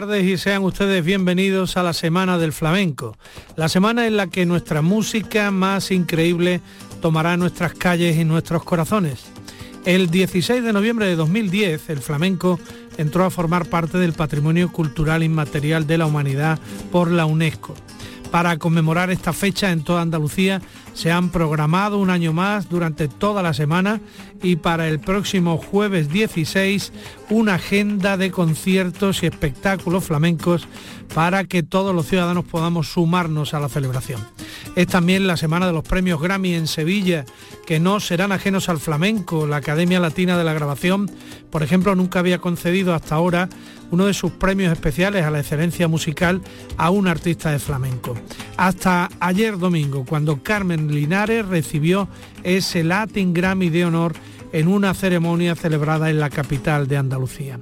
tardes y sean ustedes bienvenidos a la Semana del Flamenco, la semana en la que nuestra música más increíble tomará nuestras calles y nuestros corazones. El 16 de noviembre de 2010, el flamenco entró a formar parte del patrimonio cultural inmaterial de la humanidad por la UNESCO. Para conmemorar esta fecha en toda Andalucía se han programado un año más durante toda la semana y para el próximo jueves 16 una agenda de conciertos y espectáculos flamencos para que todos los ciudadanos podamos sumarnos a la celebración. Es también la semana de los premios Grammy en Sevilla, que no serán ajenos al flamenco. La Academia Latina de la Grabación, por ejemplo, nunca había concedido hasta ahora uno de sus premios especiales a la excelencia musical a un artista de flamenco. Hasta ayer domingo, cuando Carmen Linares recibió ese Latin Grammy de honor en una ceremonia celebrada en la capital de Andalucía.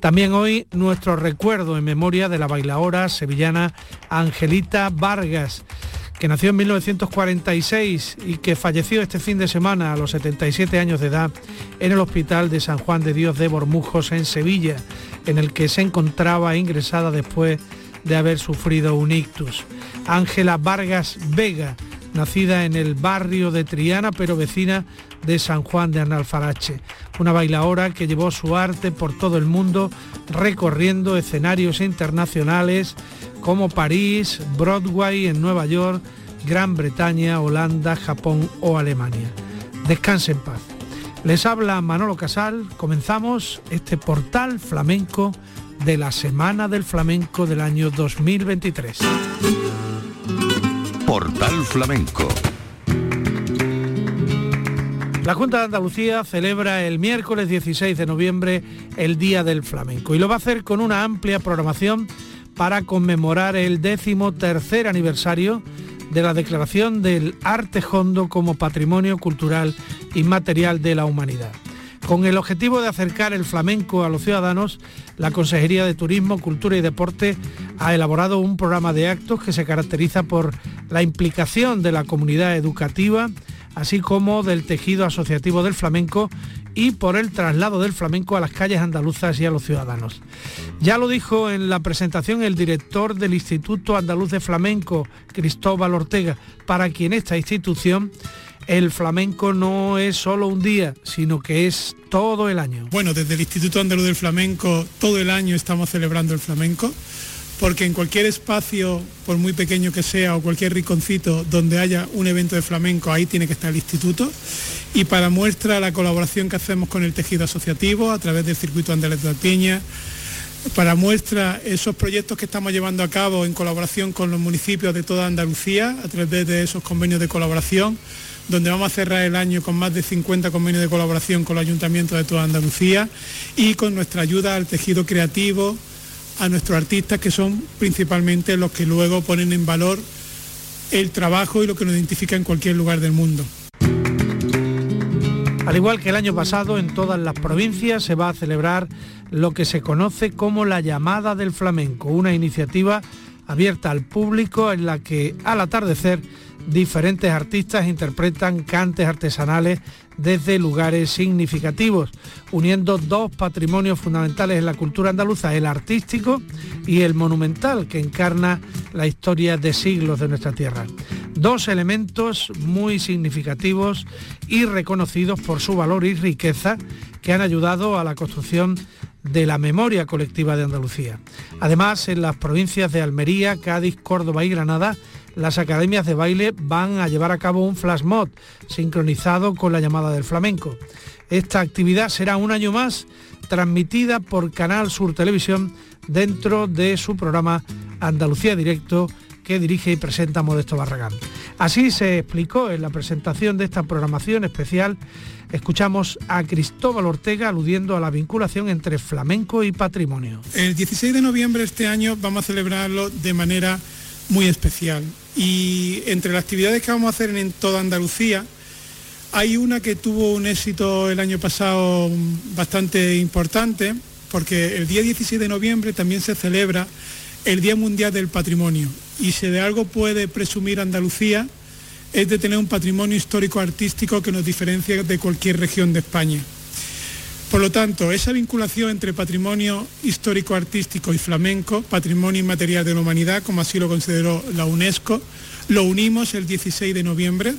También hoy nuestro recuerdo en memoria de la bailaora sevillana Angelita Vargas, que nació en 1946 y que falleció este fin de semana a los 77 años de edad en el Hospital de San Juan de Dios de Bormujos en Sevilla, en el que se encontraba ingresada después de haber sufrido un ictus. Ángela Vargas Vega, nacida en el barrio de Triana, pero vecina de San Juan de Analfarache, una bailaora que llevó su arte por todo el mundo recorriendo escenarios internacionales como París, Broadway en Nueva York, Gran Bretaña, Holanda, Japón o Alemania. Descanse en paz. Les habla Manolo Casal, comenzamos este portal flamenco de la Semana del Flamenco del año 2023. Portal Flamenco la Junta de Andalucía celebra el miércoles 16 de noviembre el Día del Flamenco y lo va a hacer con una amplia programación para conmemorar el décimo tercer aniversario de la declaración del arte hondo como patrimonio cultural inmaterial de la humanidad. Con el objetivo de acercar el flamenco a los ciudadanos, la Consejería de Turismo, Cultura y Deporte ha elaborado un programa de actos que se caracteriza por la implicación de la comunidad educativa, así como del tejido asociativo del flamenco y por el traslado del flamenco a las calles andaluzas y a los ciudadanos. Ya lo dijo en la presentación el director del Instituto Andaluz de Flamenco, Cristóbal Ortega, para quien esta institución el flamenco no es solo un día, sino que es todo el año. Bueno, desde el Instituto Andaluz del Flamenco todo el año estamos celebrando el flamenco porque en cualquier espacio, por muy pequeño que sea, o cualquier rinconcito donde haya un evento de flamenco, ahí tiene que estar el instituto. Y para muestra la colaboración que hacemos con el tejido asociativo a través del circuito Andaluz de Piña, para muestra esos proyectos que estamos llevando a cabo en colaboración con los municipios de toda Andalucía, a través de esos convenios de colaboración, donde vamos a cerrar el año con más de 50 convenios de colaboración con los ayuntamientos de toda Andalucía y con nuestra ayuda al tejido creativo, a nuestros artistas que son principalmente los que luego ponen en valor el trabajo y lo que nos identifica en cualquier lugar del mundo. Al igual que el año pasado, en todas las provincias se va a celebrar lo que se conoce como la llamada del flamenco, una iniciativa abierta al público en la que al atardecer diferentes artistas interpretan cantes artesanales desde lugares significativos, uniendo dos patrimonios fundamentales en la cultura andaluza, el artístico y el monumental, que encarna la historia de siglos de nuestra tierra. Dos elementos muy significativos y reconocidos por su valor y riqueza que han ayudado a la construcción de la memoria colectiva de Andalucía. Además, en las provincias de Almería, Cádiz, Córdoba y Granada, las academias de baile van a llevar a cabo un flash mob sincronizado con la llamada del flamenco. Esta actividad será un año más transmitida por Canal Sur Televisión dentro de su programa Andalucía Directo que dirige y presenta Modesto Barragán. Así se explicó en la presentación de esta programación especial. Escuchamos a Cristóbal Ortega aludiendo a la vinculación entre flamenco y patrimonio. El 16 de noviembre de este año vamos a celebrarlo de manera muy especial y entre las actividades que vamos a hacer en toda Andalucía, hay una que tuvo un éxito el año pasado bastante importante, porque el día 16 de noviembre también se celebra el Día Mundial del Patrimonio. Y si de algo puede presumir Andalucía, es de tener un patrimonio histórico artístico que nos diferencia de cualquier región de España. Por lo tanto, esa vinculación entre patrimonio histórico artístico y flamenco, patrimonio inmaterial de la humanidad, como así lo consideró la UNESCO, lo unimos el 16 de noviembre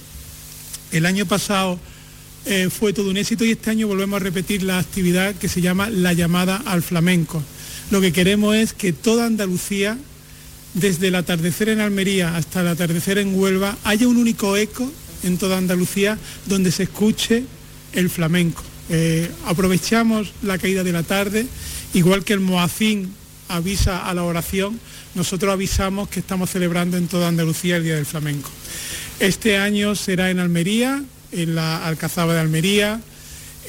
el año pasado eh, fue todo un éxito y este año volvemos a repetir la actividad que se llama la llamada al flamenco. Lo que queremos es que toda Andalucía, desde el atardecer en Almería hasta el atardecer en Huelva, haya un único eco en toda Andalucía donde se escuche el flamenco. Eh, aprovechamos la caída de la tarde, igual que el Moacín avisa a la oración, nosotros avisamos que estamos celebrando en toda Andalucía el Día del Flamenco. Este año será en Almería, en la Alcazaba de Almería,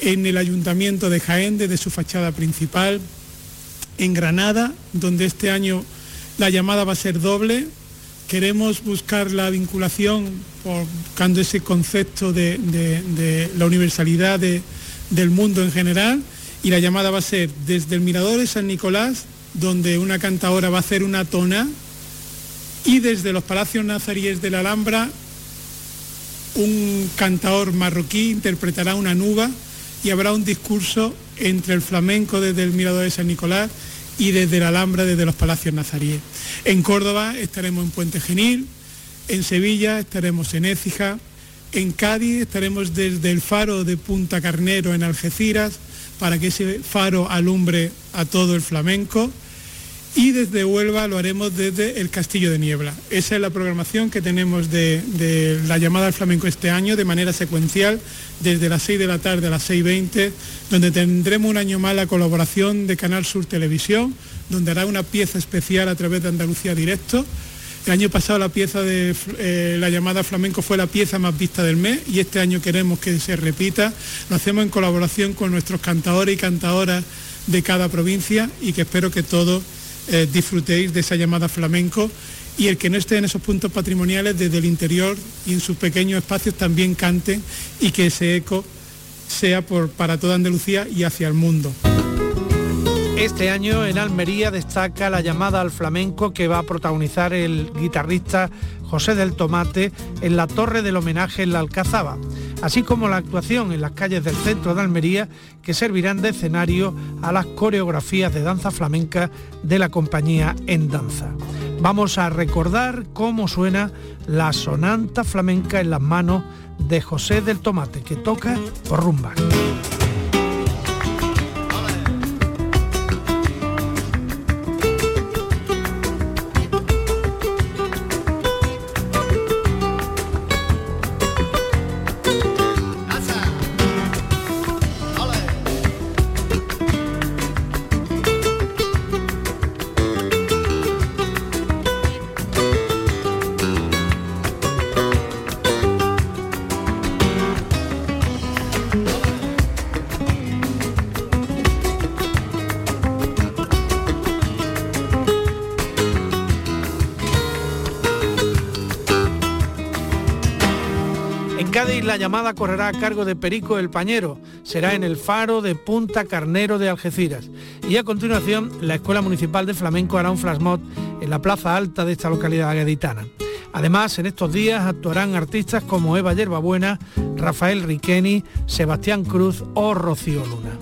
en el Ayuntamiento de Jaén, desde su fachada principal, en Granada, donde este año la llamada va a ser doble. Queremos buscar la vinculación, buscando ese concepto de, la universalidad del mundo en general, y la llamada va a ser desde el Mirador de San Nicolás, donde una cantadora va a hacer una tona, y desde los Palacios Nazaríes de la Alhambra un cantador marroquí interpretará una nuba y habrá un discurso entre el flamenco desde el Mirador de San Nicolás y desde la Alhambra desde los Palacios Nazaríes. En Córdoba estaremos en Puente Genil, en Sevilla estaremos en Écija, en Cádiz estaremos desde el faro de Punta Carnero en Algeciras para que ese faro alumbre a todo el flamenco y desde Huelva lo haremos desde el Castillo de Niebla. Esa es la programación que tenemos de, la llamada al flamenco este año de manera secuencial desde las 6 de la tarde a las 6.20, donde tendremos un año más la colaboración de Canal Sur Televisión, donde hará una pieza especial a través de Andalucía Directo. El año pasado la pieza de eh, la llamada flamenco fue la pieza más vista del mes y este año queremos que se repita. Lo hacemos en colaboración con nuestros cantadores y cantadoras de cada provincia y que espero que todos eh, disfrutéis de esa llamada flamenco y el que no esté en esos puntos patrimoniales desde el interior y en sus pequeños espacios también canten y que ese eco sea para toda Andalucía y hacia el mundo. Este año en Almería destaca la llamada al flamenco que va a protagonizar el guitarrista José del Tomate en la Torre del Homenaje en la Alcazaba, así como la actuación en las calles del centro de Almería que servirán de escenario a las coreografías de danza flamenca de la compañía En Danza. Vamos a recordar cómo suena la sonanta flamenca en las manos de José del Tomate, que toca rumba. La llamada correrá a cargo de Perico el Pañero. Será en el faro de Punta Carnero de Algeciras. Y a continuación, la Escuela Municipal de Flamenco hará un flash en la plaza alta de esta localidad gaditana. Además, en estos días actuarán artistas como Eva Yerbabuena, Rafael Riqueni, Sebastián Cruz o Rocío Luna.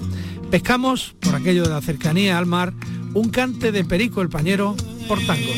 Pescamos, por aquello de la cercanía al mar, un cante de Perico el Pañero por tango.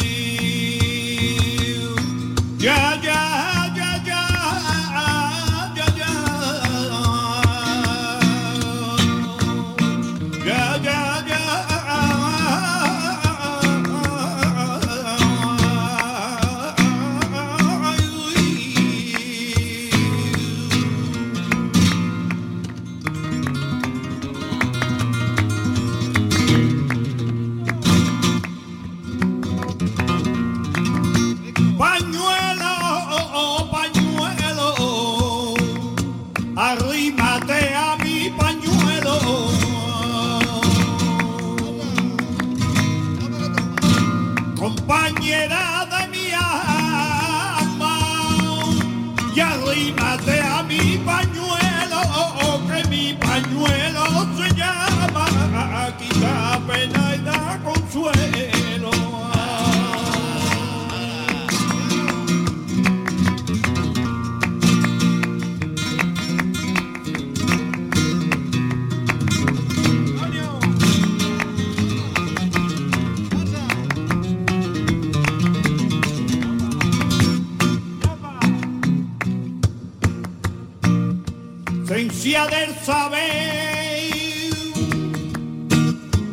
Del saber,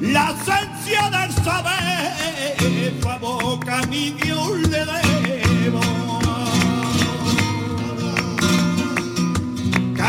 la esencia del saber, favor que a mi Dios le debo. Que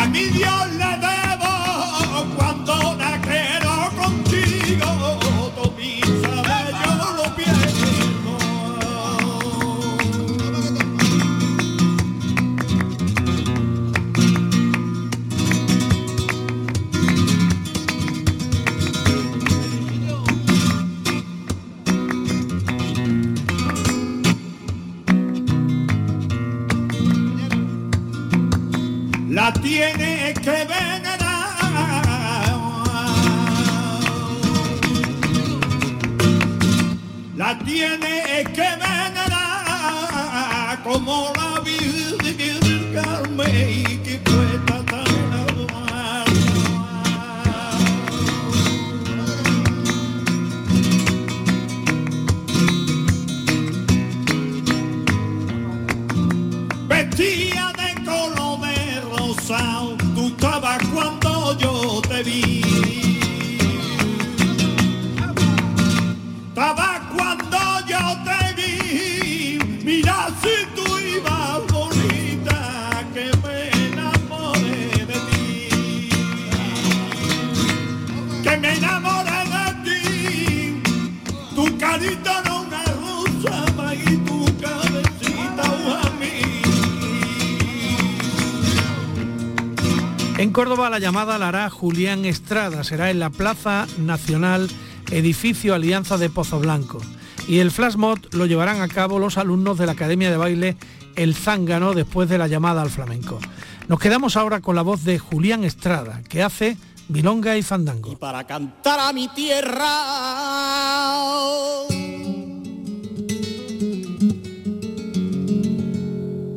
Córdoba la llamada la hará Julián Estrada, será en la Plaza Nacional Edificio Alianza de Pozo Blanco. Y el flash mob lo llevarán a cabo los alumnos de la Academia de Baile El Zángano después de la llamada al flamenco. Nos quedamos ahora con la voz de Julián Estrada, que hace Milonga y Fandango. para cantar a mi tierra.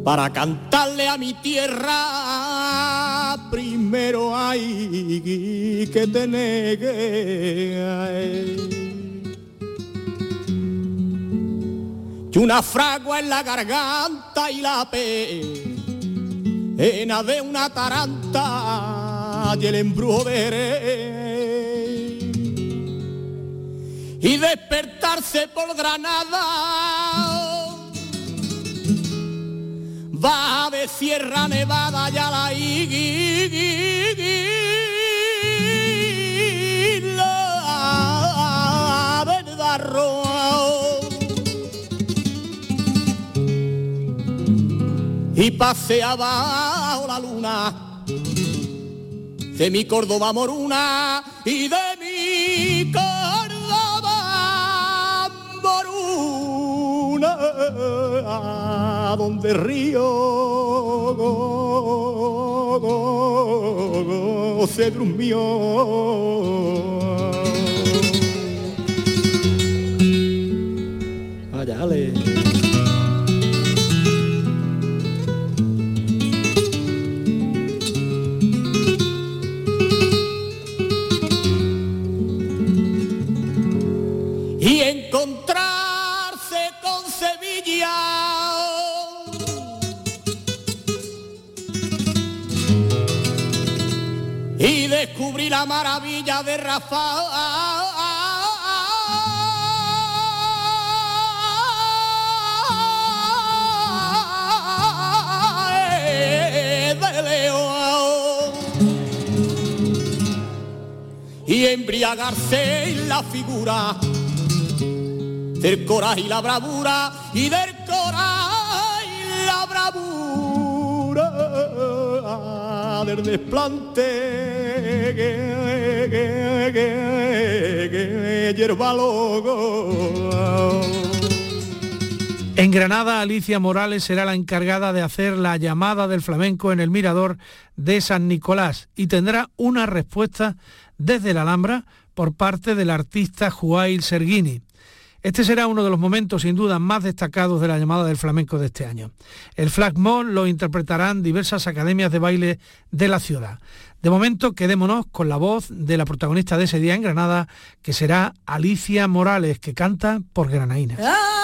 Para cantarle a mi tierra, primero hay que tener y una fragua en la garganta y la pena de una taranta y el embrujo de y despertarse por Granada va de Sierra Nevada ya la isla del Darro y paseaba la luna de mi Córdoba moruna y de mi Córdoba moruna donde el río se durmió Allá. La maravilla de Rafael y embriagarse en la figura del coraje y la bravura y del coraje y la bravura del desplante En Granada, Alicia Morales será la encargada de hacer la llamada del flamenco en el mirador de San Nicolás y tendrá una respuesta desde la Alhambra por parte del artista Juail Serguini. Este será uno de los momentos sin duda más destacados de la llamada del flamenco de este año. El flag lo interpretarán diversas academias de baile de la ciudad. De momento quedémonos con la voz de la protagonista de ese día en Granada, que será Alicia Morales, que canta por Granaína. En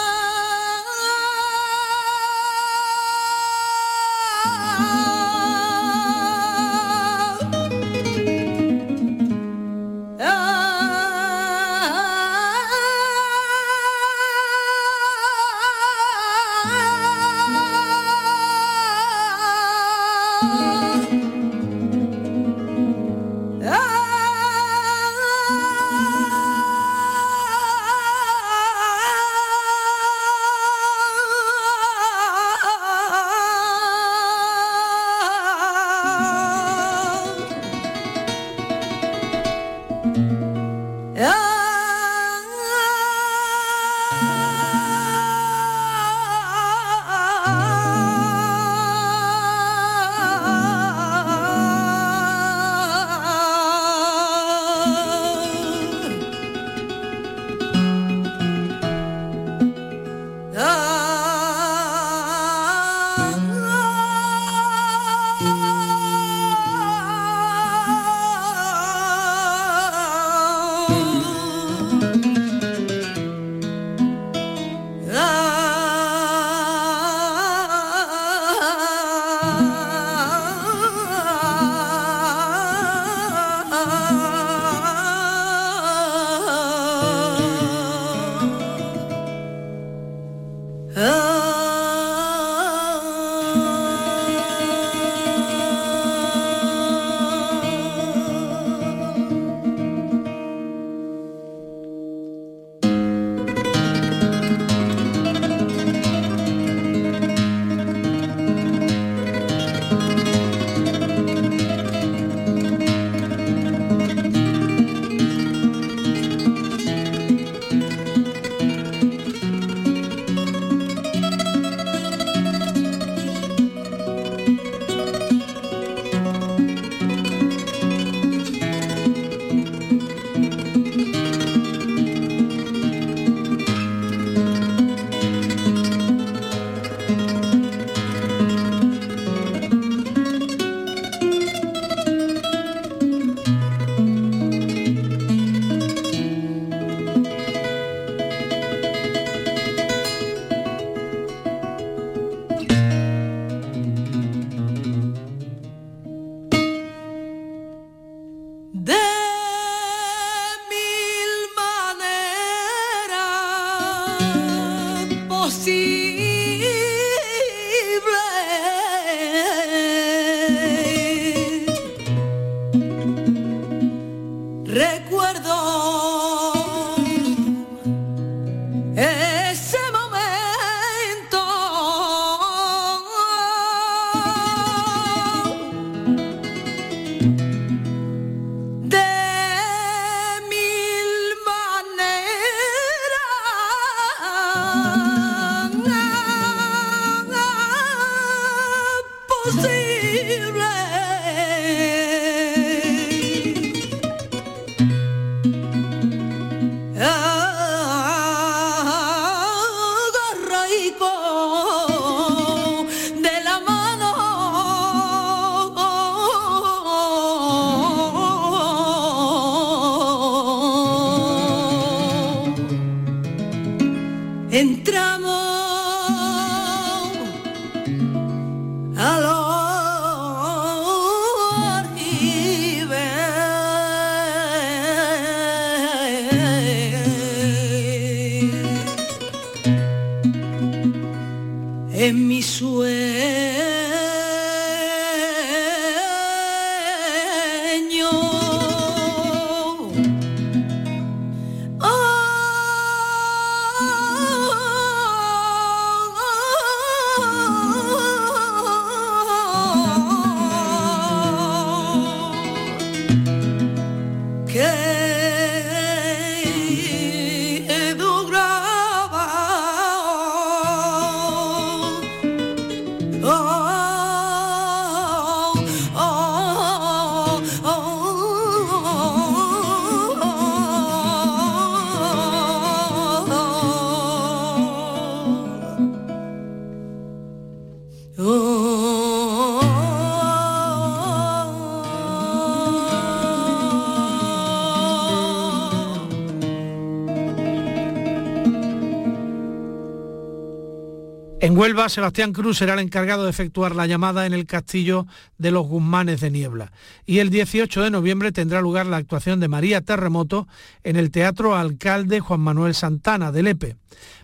Huelva, Sebastián Cruz será el encargado de efectuar la llamada en el castillo de los Guzmanes de Niebla. Y el 18 de noviembre tendrá lugar la actuación de María Terremoto en el Teatro Alcalde Juan Manuel Santana de Lepe.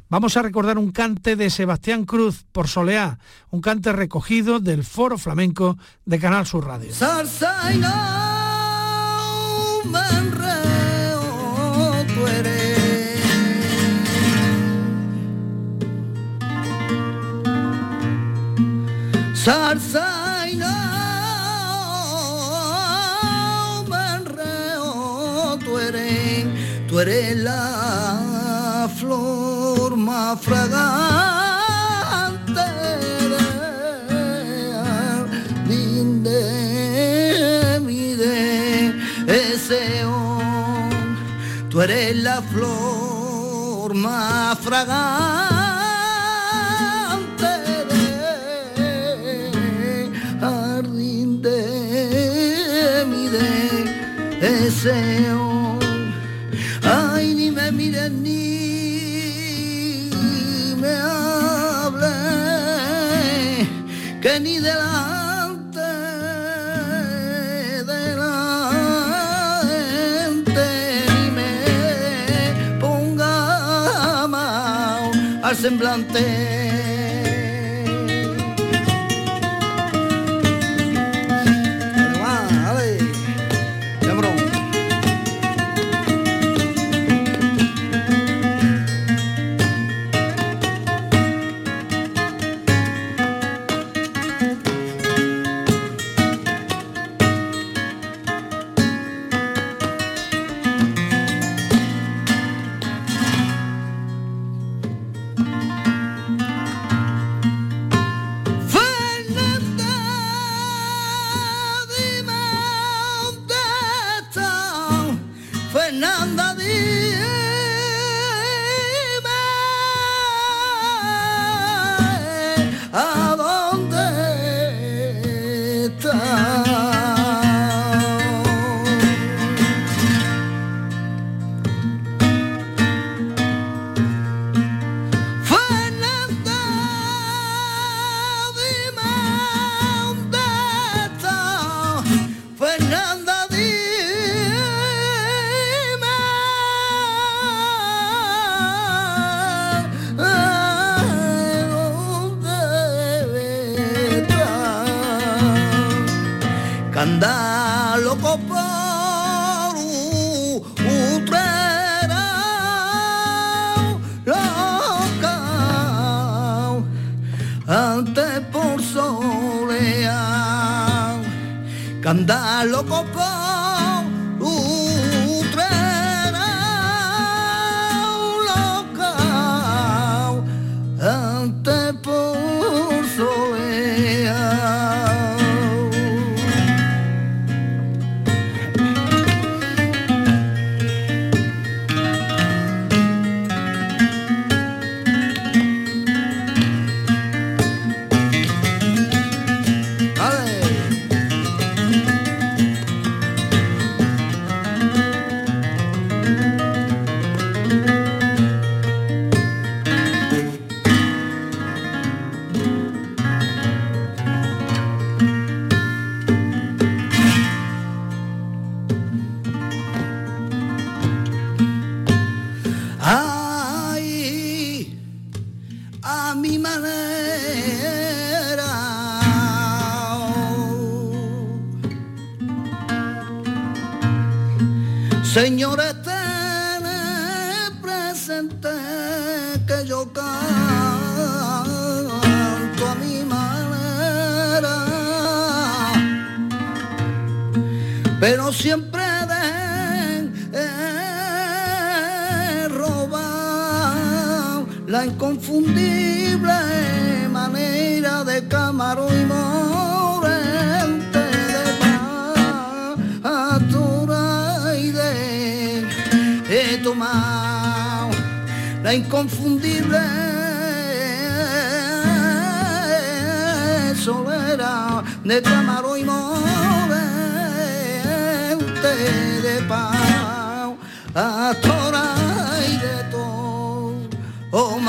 Vamos a recordar un cante de Sebastián Cruz por Soleá, un cante recogido del Foro Flamenco de Canal Sur Radio. Zarza y no tú eres, tú eres la flor más fragante de mi de ese tú eres la flor más fragante Ay, ni me miren ni me hable, que ni delante de la gente ni me ponga mal al semblante. Inconfundible manera de Camaro y Morente de Pastora y de, de tomar la inconfundible solera de Camaro y Morente de Pau,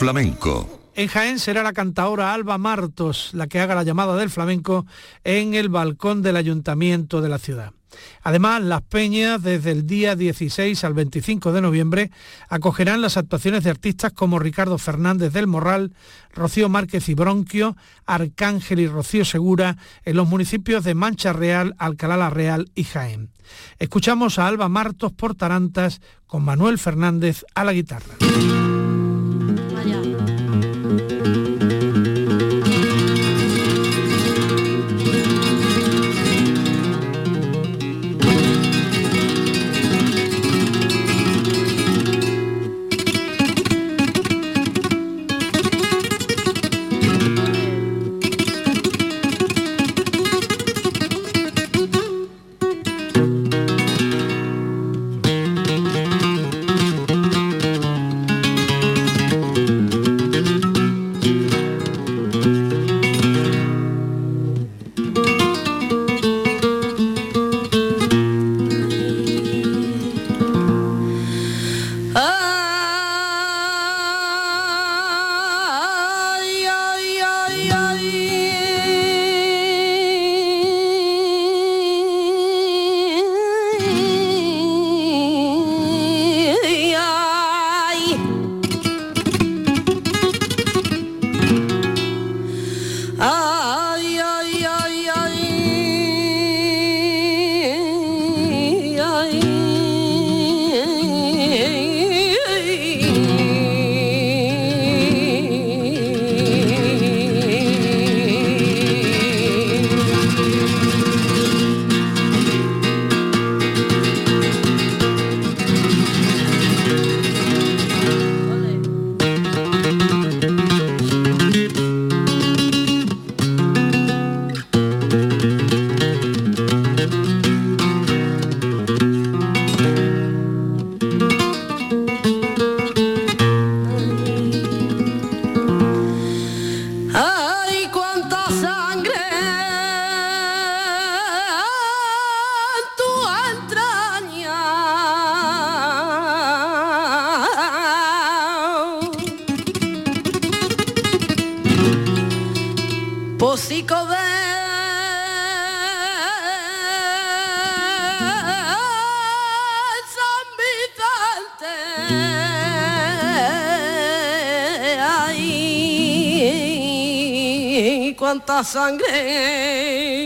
Flamenco. En Jaén será la cantaora Alba Martos la que haga la llamada del flamenco en el balcón del ayuntamiento de la ciudad. Además, las peñas desde el día 16 al 25 de noviembre acogerán las actuaciones de artistas como Ricardo Fernández del Morral, Rocío Márquez y Bronquio, Arcángel y Rocío Segura en los municipios de Mancha Real, Alcalá la Real y Jaén. Escuchamos a Alba Martos por Tarantas con Manuel Fernández a la guitarra. Cuánta sangre.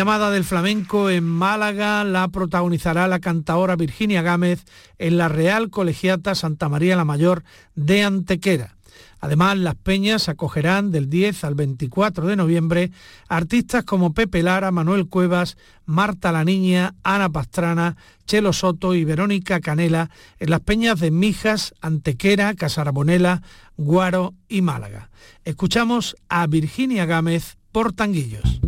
Llamada del flamenco en Málaga la protagonizará la cantadora Virginia Gámez en la Real Colegiata Santa María la Mayor de Antequera. Además, las peñas acogerán del 10 al 24 de noviembre artistas como Pepe Lara, Manuel Cuevas, Marta la Niña, Ana Pastrana, Chelo Soto y Verónica Canela en las peñas de Mijas, Antequera, Casarabonela, Guaro y Málaga. Escuchamos a Virginia Gámez por Tanguillos.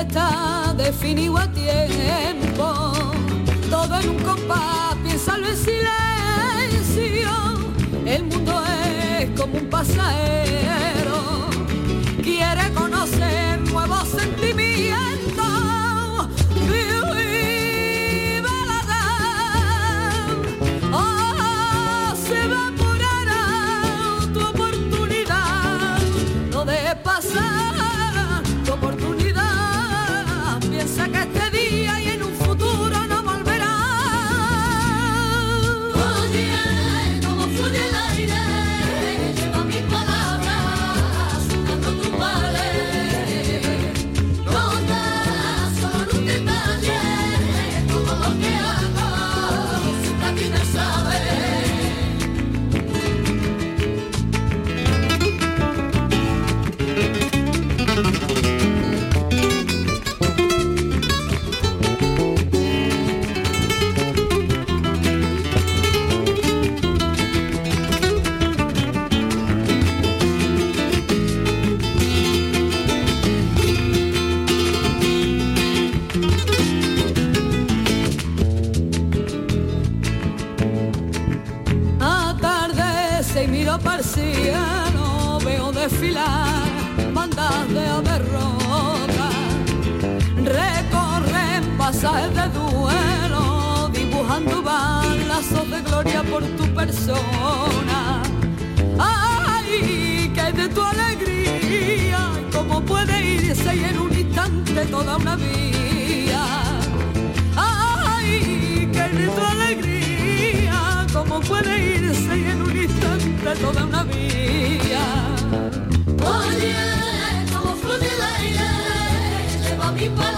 Está definido a tiempo, todo en un compás, piénsalo en silencio. El mundo es como un pasajero, ¡Ay, que de tu alegría! ¿Cómo puede irse y en un instante toda una vida? ¡Ay, que de tu alegría! ¿Cómo puede irse y en un instante toda una vida? Oye, como fluye el aire, lleva mis palabras,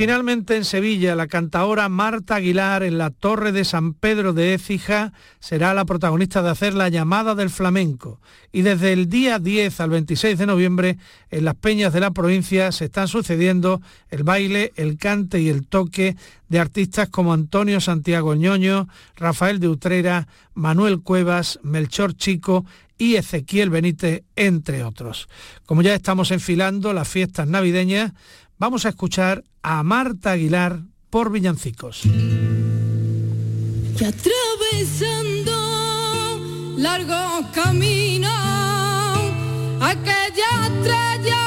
finalmente en Sevilla, la cantaora Marta Aguilar en la Torre de San Pedro de Écija será la protagonista de hacer la llamada del flamenco. Y desde el día 10 al 26 de noviembre, en las peñas de la provincia se están sucediendo el baile, el cante y el toque de artistas como Antonio Santiago Ñoño, Rafael de Utrera, Manuel Cuevas, Melchor Chico y Ezequiel Benítez, entre otros. Como ya estamos enfilando las fiestas navideñas, vamos a escuchar a Marta Aguilar por Villancicos. Y atravesando largos caminos, aquella estrella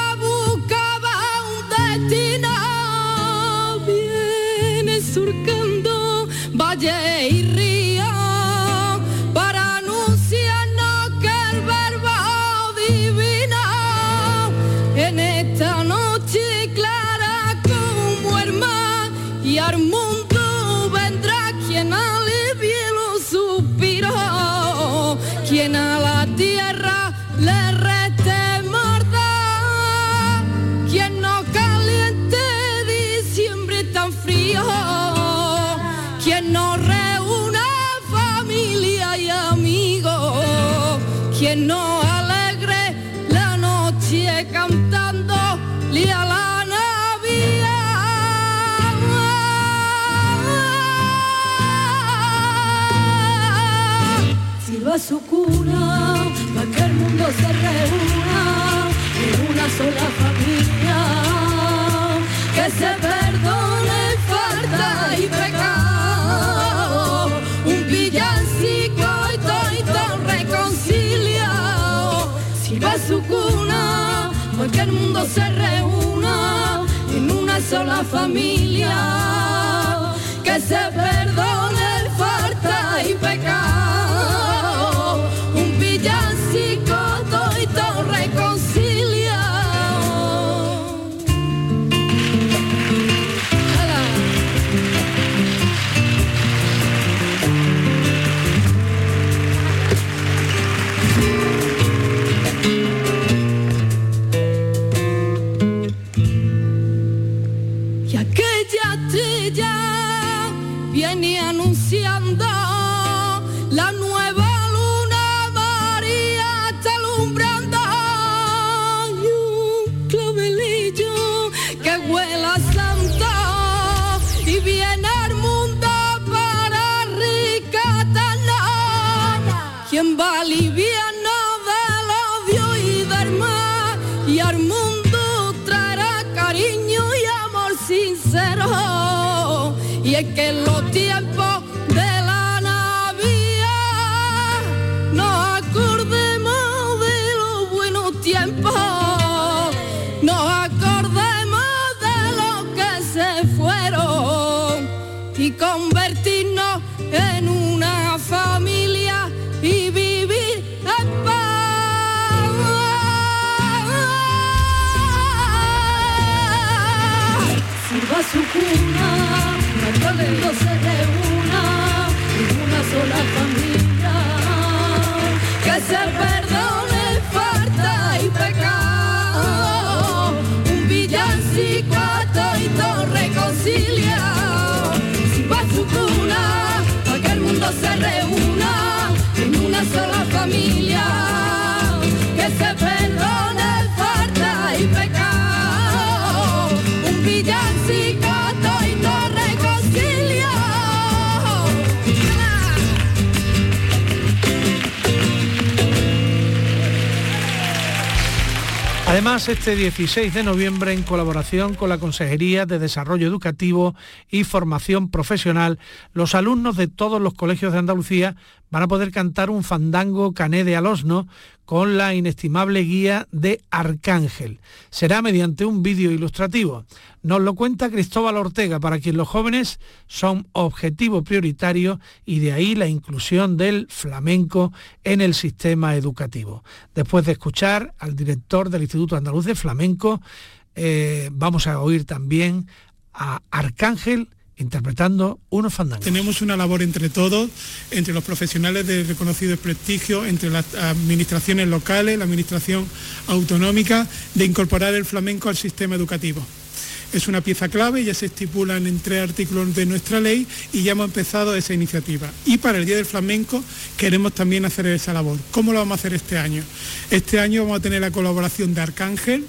se reúna en una sola familia. Que se perdone falta y pecado. Un villancico y todo reconciliado. Silba su cuna para que el mundo se reúna en una sola familia. Que se perdone falta y pecado Yani Además, este 16 de noviembre, en colaboración con la Consejería de Desarrollo Educativo y Formación Profesional, los alumnos de todos los colegios de Andalucía van a poder cantar un fandango cané de Alosno con la inestimable guía de Arcángel. Será mediante un vídeo ilustrativo. Nos lo cuenta Cristóbal Ortega, para quien los jóvenes son objetivo prioritario y de ahí la inclusión del flamenco en el sistema educativo. Después de escuchar al director del Instituto Andaluz de Flamenco, eh, vamos a oír también a Arcángel interpretando unos fandangos. Tenemos una labor entre todos, entre los profesionales de reconocido prestigio, entre las administraciones locales, la administración autonómica, de incorporar el flamenco al sistema educativo. Es una pieza clave, ya se estipulan en tres artículos de nuestra ley y ya hemos empezado esa iniciativa. Y para el Día del Flamenco queremos también hacer esa labor. ¿Cómo lo vamos a hacer este año? Este año vamos a tener la colaboración de Arcángel,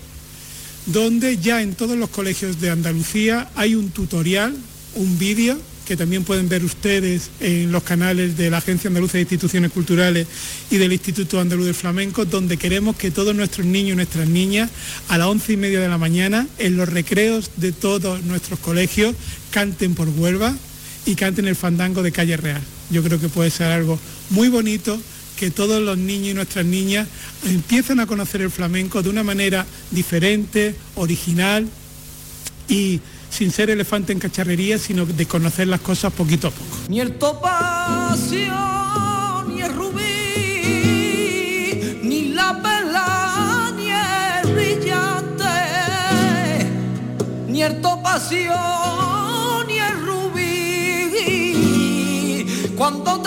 donde ya en todos los colegios de Andalucía hay un tutorial, un vídeo que también pueden ver ustedes en los canales de la Agencia Andaluza de Instituciones Culturales y del Instituto Andaluz del Flamenco, donde queremos que todos nuestros niños y nuestras niñas a las once y media de la mañana, en los recreos de todos nuestros colegios, canten por Huelva y canten el fandango de Calle Real. Yo creo que puede ser algo muy bonito que todos los niños y nuestras niñas empiecen a conocer el flamenco de una manera diferente, original y sin ser elefante en cacharrería, sino de conocer las cosas poquito a poco. Ni el topacio, ni el rubí, ni la perla, ni el brillante, ni el topacio, ni el rubí, cuando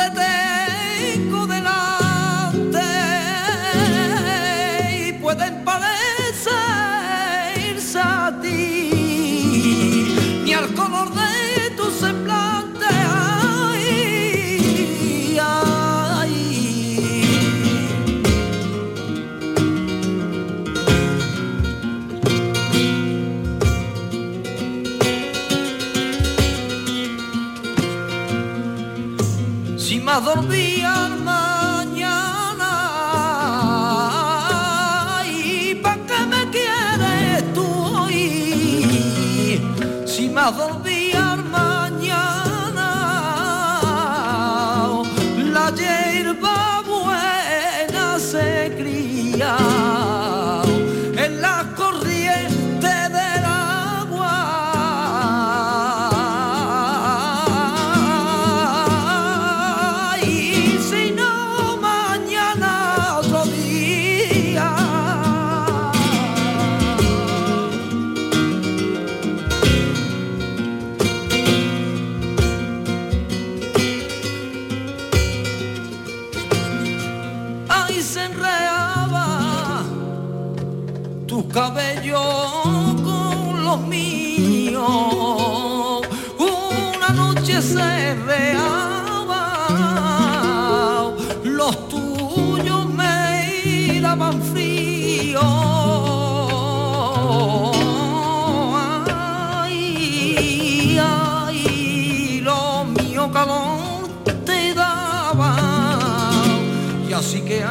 y así que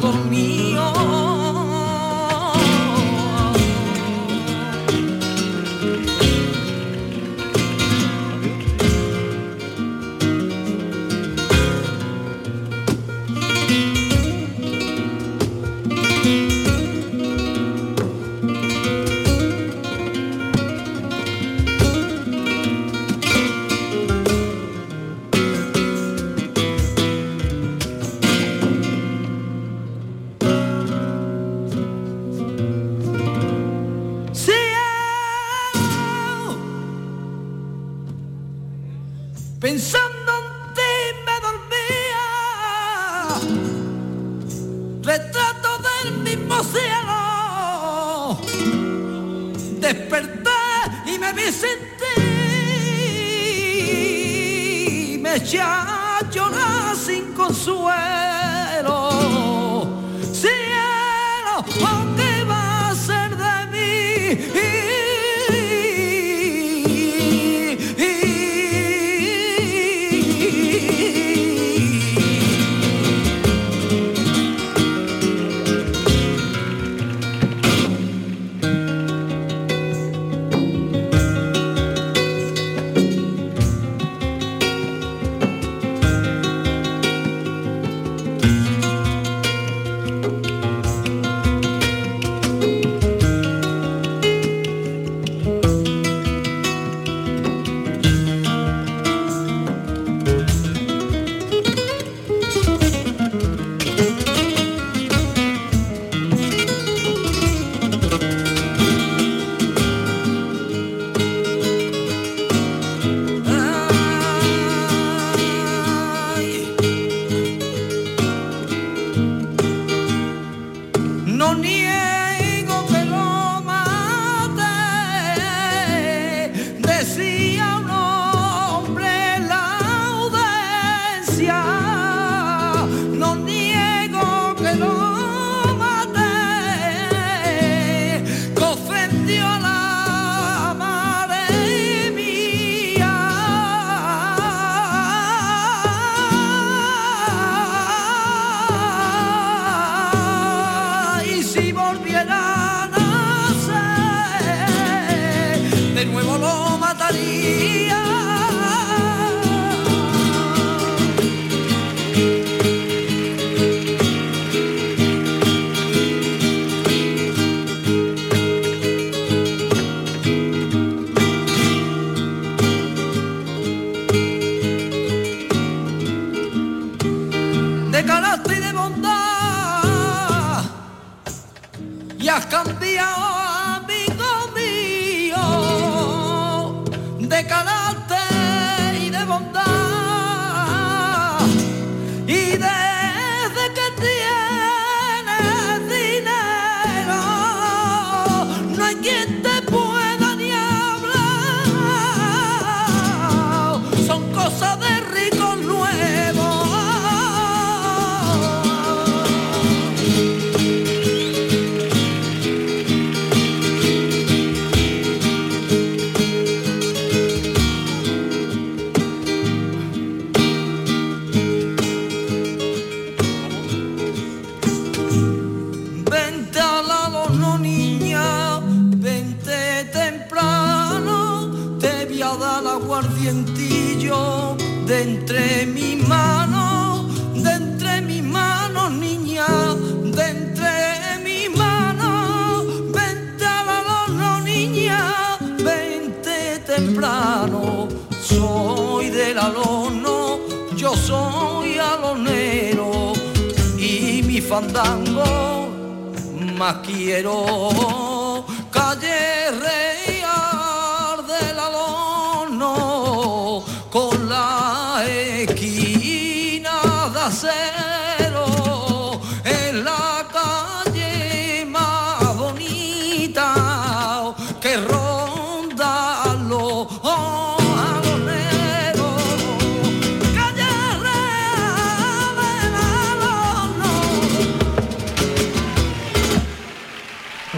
dormido. Cielo,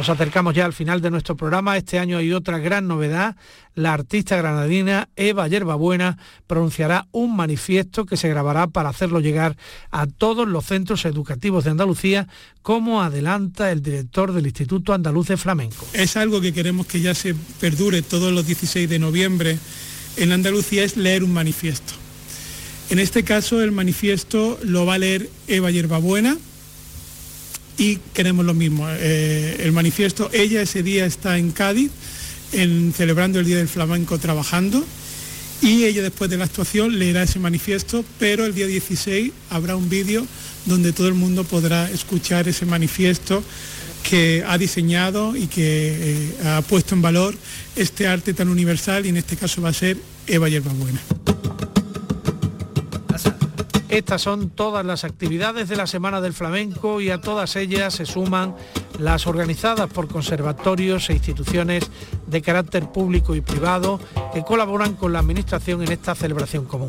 Nos acercamos ya al final de nuestro programa. Este año hay otra gran novedad. La artista granadina Eva Yerbabuena pronunciará un manifiesto que se grabará para hacerlo llegar a todos los centros educativos de Andalucía, como adelanta el director del Instituto Andaluz de Flamenco. Es algo que queremos que ya se perdure todos los 16 de noviembre en Andalucía, es leer un manifiesto. En este caso el manifiesto lo va a leer Eva Yerbabuena y queremos lo mismo. eh, el manifiesto, ella ese día está en Cádiz en- celebrando el Día del Flamenco trabajando y ella después de la actuación leerá ese manifiesto, pero el día 16 habrá un vídeo donde todo el mundo podrá escuchar ese manifiesto que ha diseñado y que eh, ha puesto en valor este arte tan universal y en este caso va a ser Eva Yerbabuena. Estas son todas las actividades de la Semana del Flamenco y a todas ellas se suman las organizadas por conservatorios e instituciones de carácter público y privado que colaboran con la Administración en esta celebración común.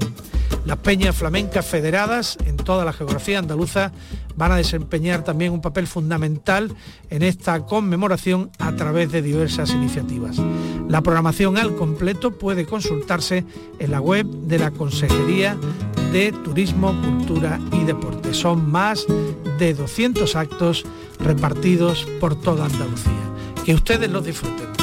Las peñas flamencas federadas en toda la geografía andaluza van a desempeñar también un papel fundamental en esta conmemoración a través de diversas iniciativas. La programación al completo puede consultarse en la web de la Consejería de Turismo, Cultura y Deporte. Son más de 200 actos repartidos por toda Andalucía. Que ustedes los disfruten.